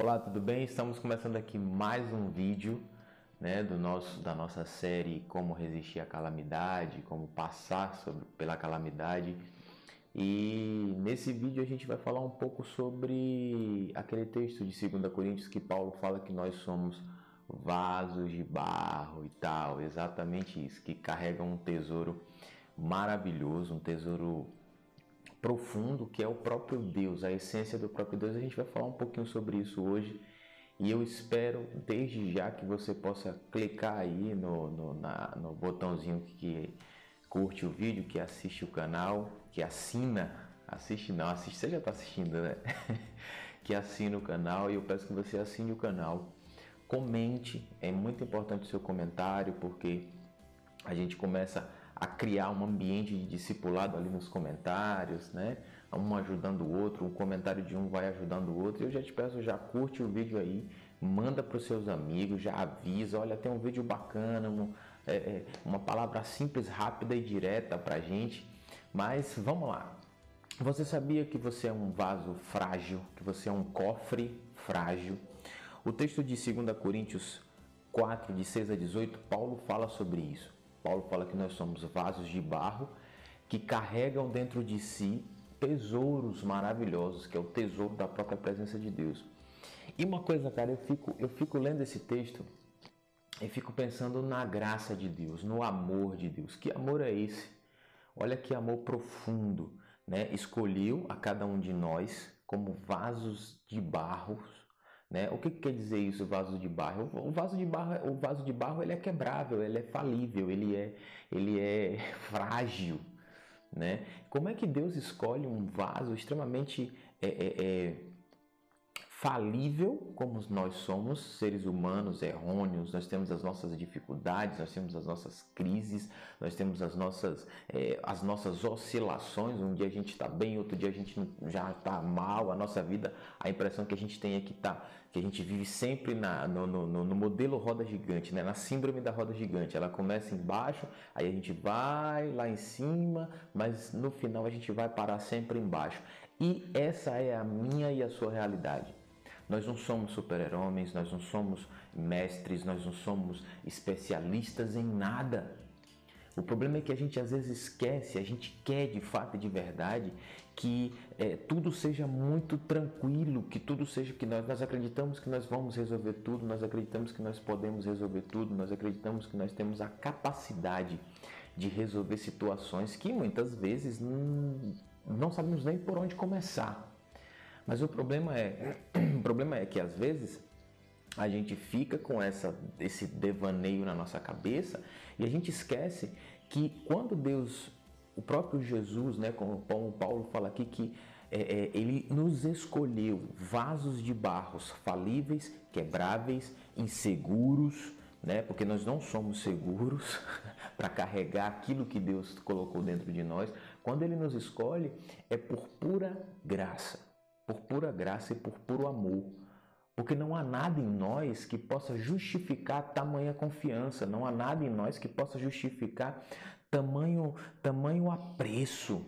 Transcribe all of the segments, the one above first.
Olá, tudo bem? Estamos começando aqui mais um vídeo né, do nosso, da nossa série Como Resistir à Calamidade, Como Passar sobre, pela Calamidade. E nesse vídeo a gente vai falar um pouco sobre aquele texto de 2 Coríntios que Paulo fala que nós somos vasos de barro e tal, exatamente isso, que carregam um tesouro maravilhoso, um tesouro profundo que é o próprio Deus, a essência do próprio Deus. A gente vai falar um pouquinho sobre isso hoje e eu espero desde já que você possa clicar aí no, no, na, no botãozinho que curte o vídeo, que assiste o canal, que assina, assiste não, assiste, você já está assistindo, né? que assina o canal e eu peço que você assine o canal. Comente, é muito importante o seu comentário porque a gente começa a criar um ambiente de discipulado ali nos comentários, né? Um ajudando o outro, um comentário de um vai ajudando o outro. Eu já te peço, já curte o vídeo aí, manda para os seus amigos, já avisa, olha, tem um vídeo bacana, um, é, é, uma palavra simples, rápida e direta para gente. Mas vamos lá. Você sabia que você é um vaso frágil, que você é um cofre frágil? O texto de 2 Coríntios 4, de 6 a 18, Paulo fala sobre isso. Paulo fala que nós somos vasos de barro que carregam dentro de si tesouros maravilhosos, que é o tesouro da própria presença de Deus. E uma coisa, cara, eu fico, eu fico lendo esse texto e fico pensando na graça de Deus, no amor de Deus. Que amor é esse? Olha que amor profundo, né? Escolheu a cada um de nós como vasos de barro né? O que, que, quer dizer isso, vaso de barro? O vaso de barro, o vaso de barro ele é quebrável, ele é falível, ele é, ele é frágil. Né? Como é que Deus escolhe um vaso extremamente é, é, é falível como nós somos, seres humanos errôneos, nós temos as nossas dificuldades, nós temos as nossas crises, nós temos as nossas, é, as nossas oscilações. Um dia a gente está bem, outro dia a gente já está mal. A nossa vida, a impressão que a gente tem é que, tá, que a gente vive sempre na, no, no, no modelo roda gigante, né? na síndrome da roda gigante. Ela começa embaixo, aí a gente vai lá em cima, mas no final a gente vai parar sempre embaixo. E essa é a minha e a sua realidade. Nós não somos super-homens, nós não somos mestres, nós não somos especialistas em nada. O problema é que a gente às vezes esquece, a gente quer de fato e de verdade que é, tudo seja muito tranquilo, que tudo seja que nós, nós acreditamos que nós vamos resolver tudo, nós acreditamos que nós podemos resolver tudo, nós acreditamos que nós temos a capacidade de resolver situações que muitas vezes não sabemos nem por onde começar. Mas o problema é, o problema é que às vezes a gente fica com essa, esse devaneio na nossa cabeça e a gente esquece que quando Deus, o próprio Jesus, né, como Paulo fala aqui, que é, é, ele nos escolheu vasos de barros falíveis, quebráveis, inseguros, né, porque nós não somos seguros para carregar aquilo que Deus colocou dentro de nós. Quando ele nos escolhe, é por pura graça por pura graça e por puro amor. Porque não há nada em nós que possa justificar tamanha confiança, não há nada em nós que possa justificar tamanho, tamanho apreço,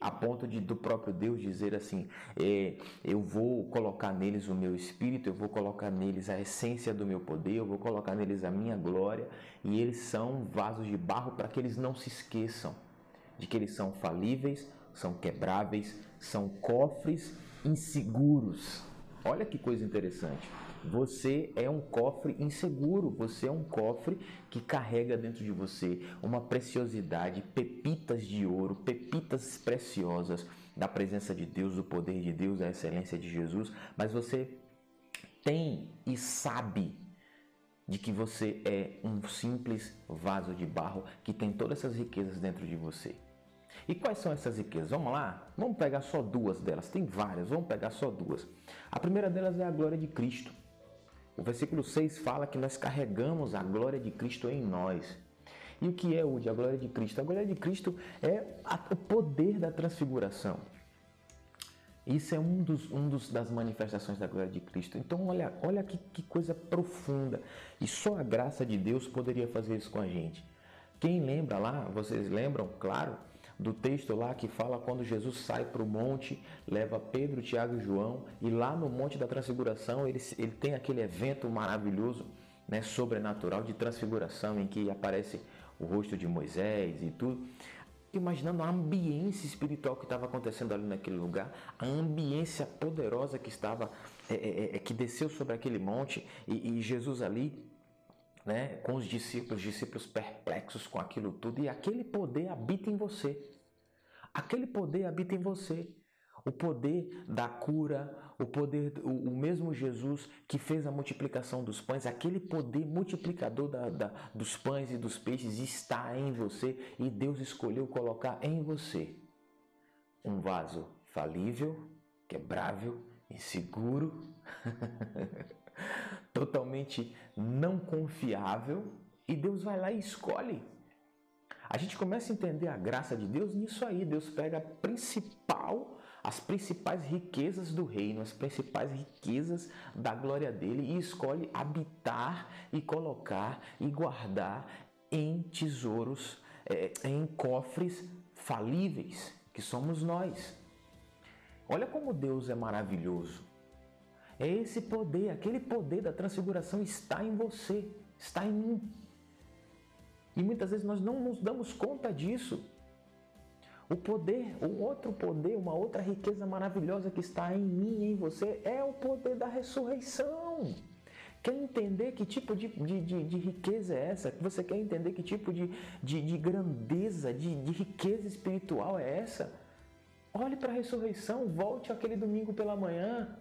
a ponto de do próprio Deus dizer assim: é, eu vou colocar neles o meu espírito, eu vou colocar neles a essência do meu poder, eu vou colocar neles a minha glória, e eles são vasos de barro para que eles não se esqueçam de que eles são falíveis, são quebráveis, são cofres inseguros. Olha que coisa interessante. Você é um cofre inseguro, você é um cofre que carrega dentro de você uma preciosidade, pepitas de ouro, pepitas preciosas da presença de Deus, do poder de Deus, da excelência de Jesus, mas você tem e sabe de que você é um simples vaso de barro que tem todas essas riquezas dentro de você. E quais são essas riquezas? Vamos lá? Vamos pegar só duas delas. Tem várias, vamos pegar só duas. A primeira delas é a glória de Cristo. O versículo 6 fala que nós carregamos a glória de Cristo em nós. E o que é hoje a glória de Cristo? A glória de Cristo é o poder da transfiguração. Isso é um dos, um dos das manifestações da glória de Cristo. Então, olha, olha que, que coisa profunda. E só a graça de Deus poderia fazer isso com a gente. Quem lembra lá, vocês lembram, claro, do texto lá que fala quando Jesus sai para o monte, leva Pedro, Tiago e João, e lá no Monte da Transfiguração ele, ele tem aquele evento maravilhoso, né, sobrenatural de transfiguração, em que aparece o rosto de Moisés e tudo. Imaginando a ambiência espiritual que estava acontecendo ali naquele lugar, a ambiência poderosa que estava, é, é, é, que desceu sobre aquele monte, e, e Jesus ali né, com os discípulos, discípulos perplexos com aquilo tudo, e aquele poder habita em você. Aquele poder habita em você. O poder da cura, o poder, o, o mesmo Jesus que fez a multiplicação dos pães, aquele poder multiplicador da, da, dos pães e dos peixes está em você e Deus escolheu colocar em você um vaso falível, quebrável, inseguro. totalmente não confiável e Deus vai lá e escolhe. A gente começa a entender a graça de Deus nisso aí. Deus pega principal, as principais riquezas do reino, as principais riquezas da glória dele e escolhe habitar e colocar e guardar em tesouros, é, em cofres falíveis, que somos nós. Olha como Deus é maravilhoso. É esse poder, aquele poder da transfiguração está em você, está em mim. E muitas vezes nós não nos damos conta disso. O poder, um outro poder, uma outra riqueza maravilhosa que está em mim e em você é o poder da ressurreição. Quer entender que tipo de, de, de, de riqueza é essa? Você quer entender que tipo de, de, de grandeza, de, de riqueza espiritual é essa? Olhe para a ressurreição, volte aquele domingo pela manhã,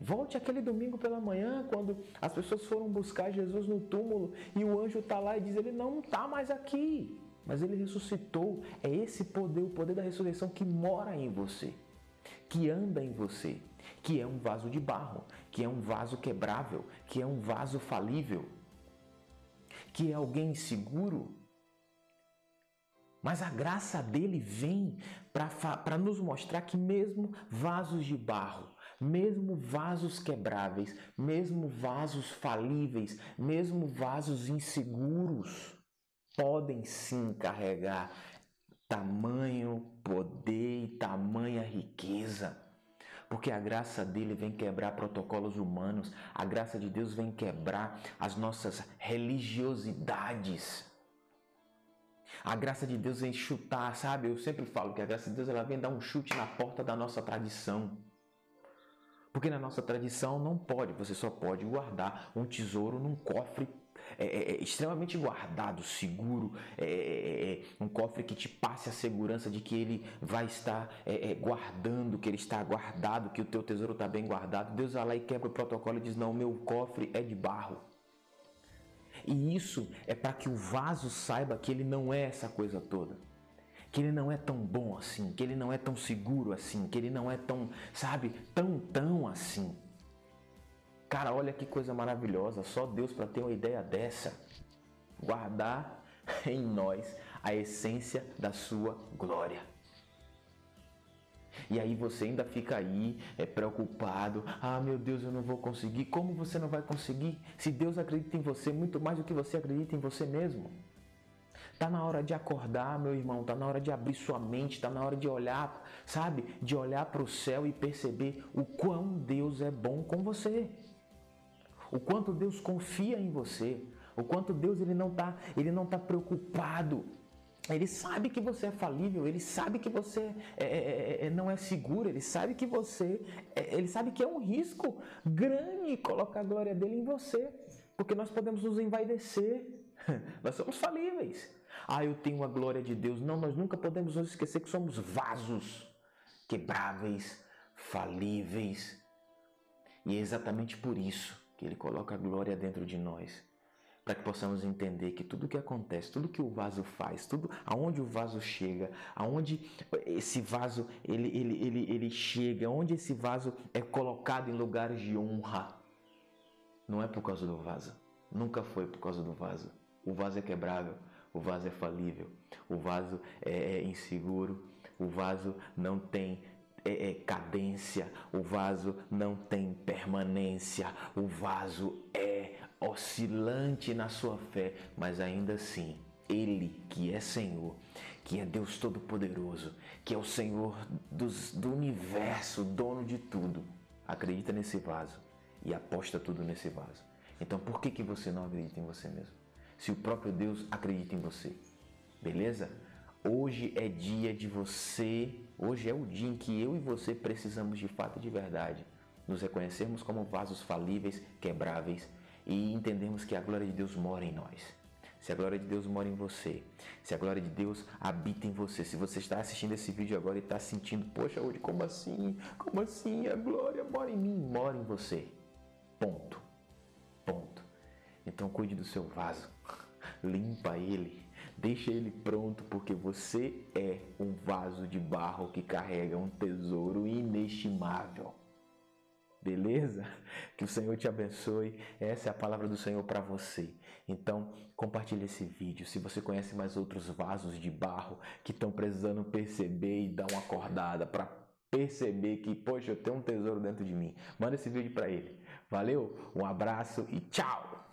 Volte aquele domingo pela manhã, quando as pessoas foram buscar Jesus no túmulo e o anjo está lá e diz: Ele não está mais aqui, mas ele ressuscitou. É esse poder, o poder da ressurreição que mora em você, que anda em você, que é um vaso de barro, que é um vaso quebrável, que é um vaso falível, que é alguém seguro. Mas a graça dele vem para nos mostrar que, mesmo vasos de barro, mesmo vasos quebráveis, mesmo vasos falíveis, mesmo vasos inseguros, podem sim carregar tamanho poder e tamanha riqueza. Porque a graça dele vem quebrar protocolos humanos, a graça de Deus vem quebrar as nossas religiosidades. A graça de Deus vem chutar, sabe? Eu sempre falo que a graça de Deus ela vem dar um chute na porta da nossa tradição. Porque na nossa tradição não pode, você só pode guardar um tesouro num cofre é, é, é extremamente guardado, seguro, é, é, é, um cofre que te passe a segurança de que ele vai estar guardando, que ele está guardado, que o teu tesouro está bem guardado. Deus vai lá e quebra o protocolo e diz: Não, meu cofre é de barro. E isso é para que o vaso saiba que ele não é essa coisa toda que ele não é tão bom assim, que ele não é tão seguro assim, que ele não é tão, sabe, tão, tão assim. Cara, olha que coisa maravilhosa, só Deus para ter uma ideia dessa. Guardar em nós a essência da sua glória. E aí você ainda fica aí é, preocupado. Ah, meu Deus, eu não vou conseguir. Como você não vai conseguir? Se Deus acredita em você muito mais do que você acredita em você mesmo. Tá na hora de acordar, meu irmão, tá na hora de abrir sua mente, tá na hora de olhar, sabe? De olhar para o céu e perceber o quão Deus é bom com você. O quanto Deus confia em você, o quanto Deus ele não tá, ele não tá preocupado. Ele sabe que você é falível, ele sabe que você é, é, é, é não é seguro, ele sabe que você, é, ele sabe que é um risco grande colocar a glória dele em você, porque nós podemos nos envaidecer, nós somos falíveis. Ah, eu tenho a glória de Deus. Não, nós nunca podemos nos esquecer que somos vasos quebráveis, falíveis. E é exatamente por isso que Ele coloca a glória dentro de nós. Para que possamos entender que tudo que acontece, tudo que o vaso faz, tudo aonde o vaso chega, aonde esse vaso ele, ele, ele, ele chega, onde esse vaso é colocado em lugares de honra, não é por causa do vaso. Nunca foi por causa do vaso. O vaso é quebrável, o vaso é falível, o vaso é, é inseguro, o vaso não tem é, é, cadência, o vaso não tem permanência, o vaso é oscilante na sua fé, mas ainda assim Ele que é Senhor, que é Deus Todo-Poderoso, que é o Senhor dos, do universo, dono de tudo, acredita nesse vaso e aposta tudo nesse vaso. Então por que, que você não acredita em você mesmo? Se o próprio Deus acredita em você. Beleza? Hoje é dia de você, hoje é o dia em que eu e você precisamos de fato de verdade nos reconhecermos como vasos falíveis, quebráveis e entendermos que a glória de Deus mora em nós. Se a glória de Deus mora em você, se a glória de Deus habita em você, se você está assistindo esse vídeo agora e está sentindo, poxa, hoje, como assim? Como assim? A glória mora em mim, mora em você. Ponto. Ponto. Então cuide do seu vaso, limpa ele, deixa ele pronto, porque você é um vaso de barro que carrega um tesouro inestimável. Beleza? Que o Senhor te abençoe. Essa é a palavra do Senhor para você. Então, compartilhe esse vídeo. Se você conhece mais outros vasos de barro que estão precisando perceber e dar uma acordada para perceber que, poxa, eu tenho um tesouro dentro de mim, manda esse vídeo para ele. Valeu? Um abraço e tchau!